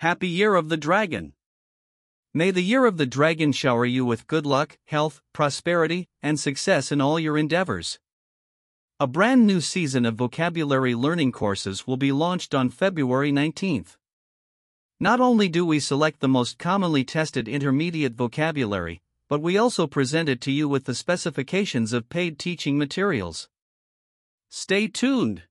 Happy Year of the Dragon! May the Year of the Dragon shower you with good luck, health, prosperity, and success in all your endeavors. A brand new season of vocabulary learning courses will be launched on February 19th. Not only do we select the most commonly tested intermediate vocabulary, but we also present it to you with the specifications of paid teaching materials. Stay tuned.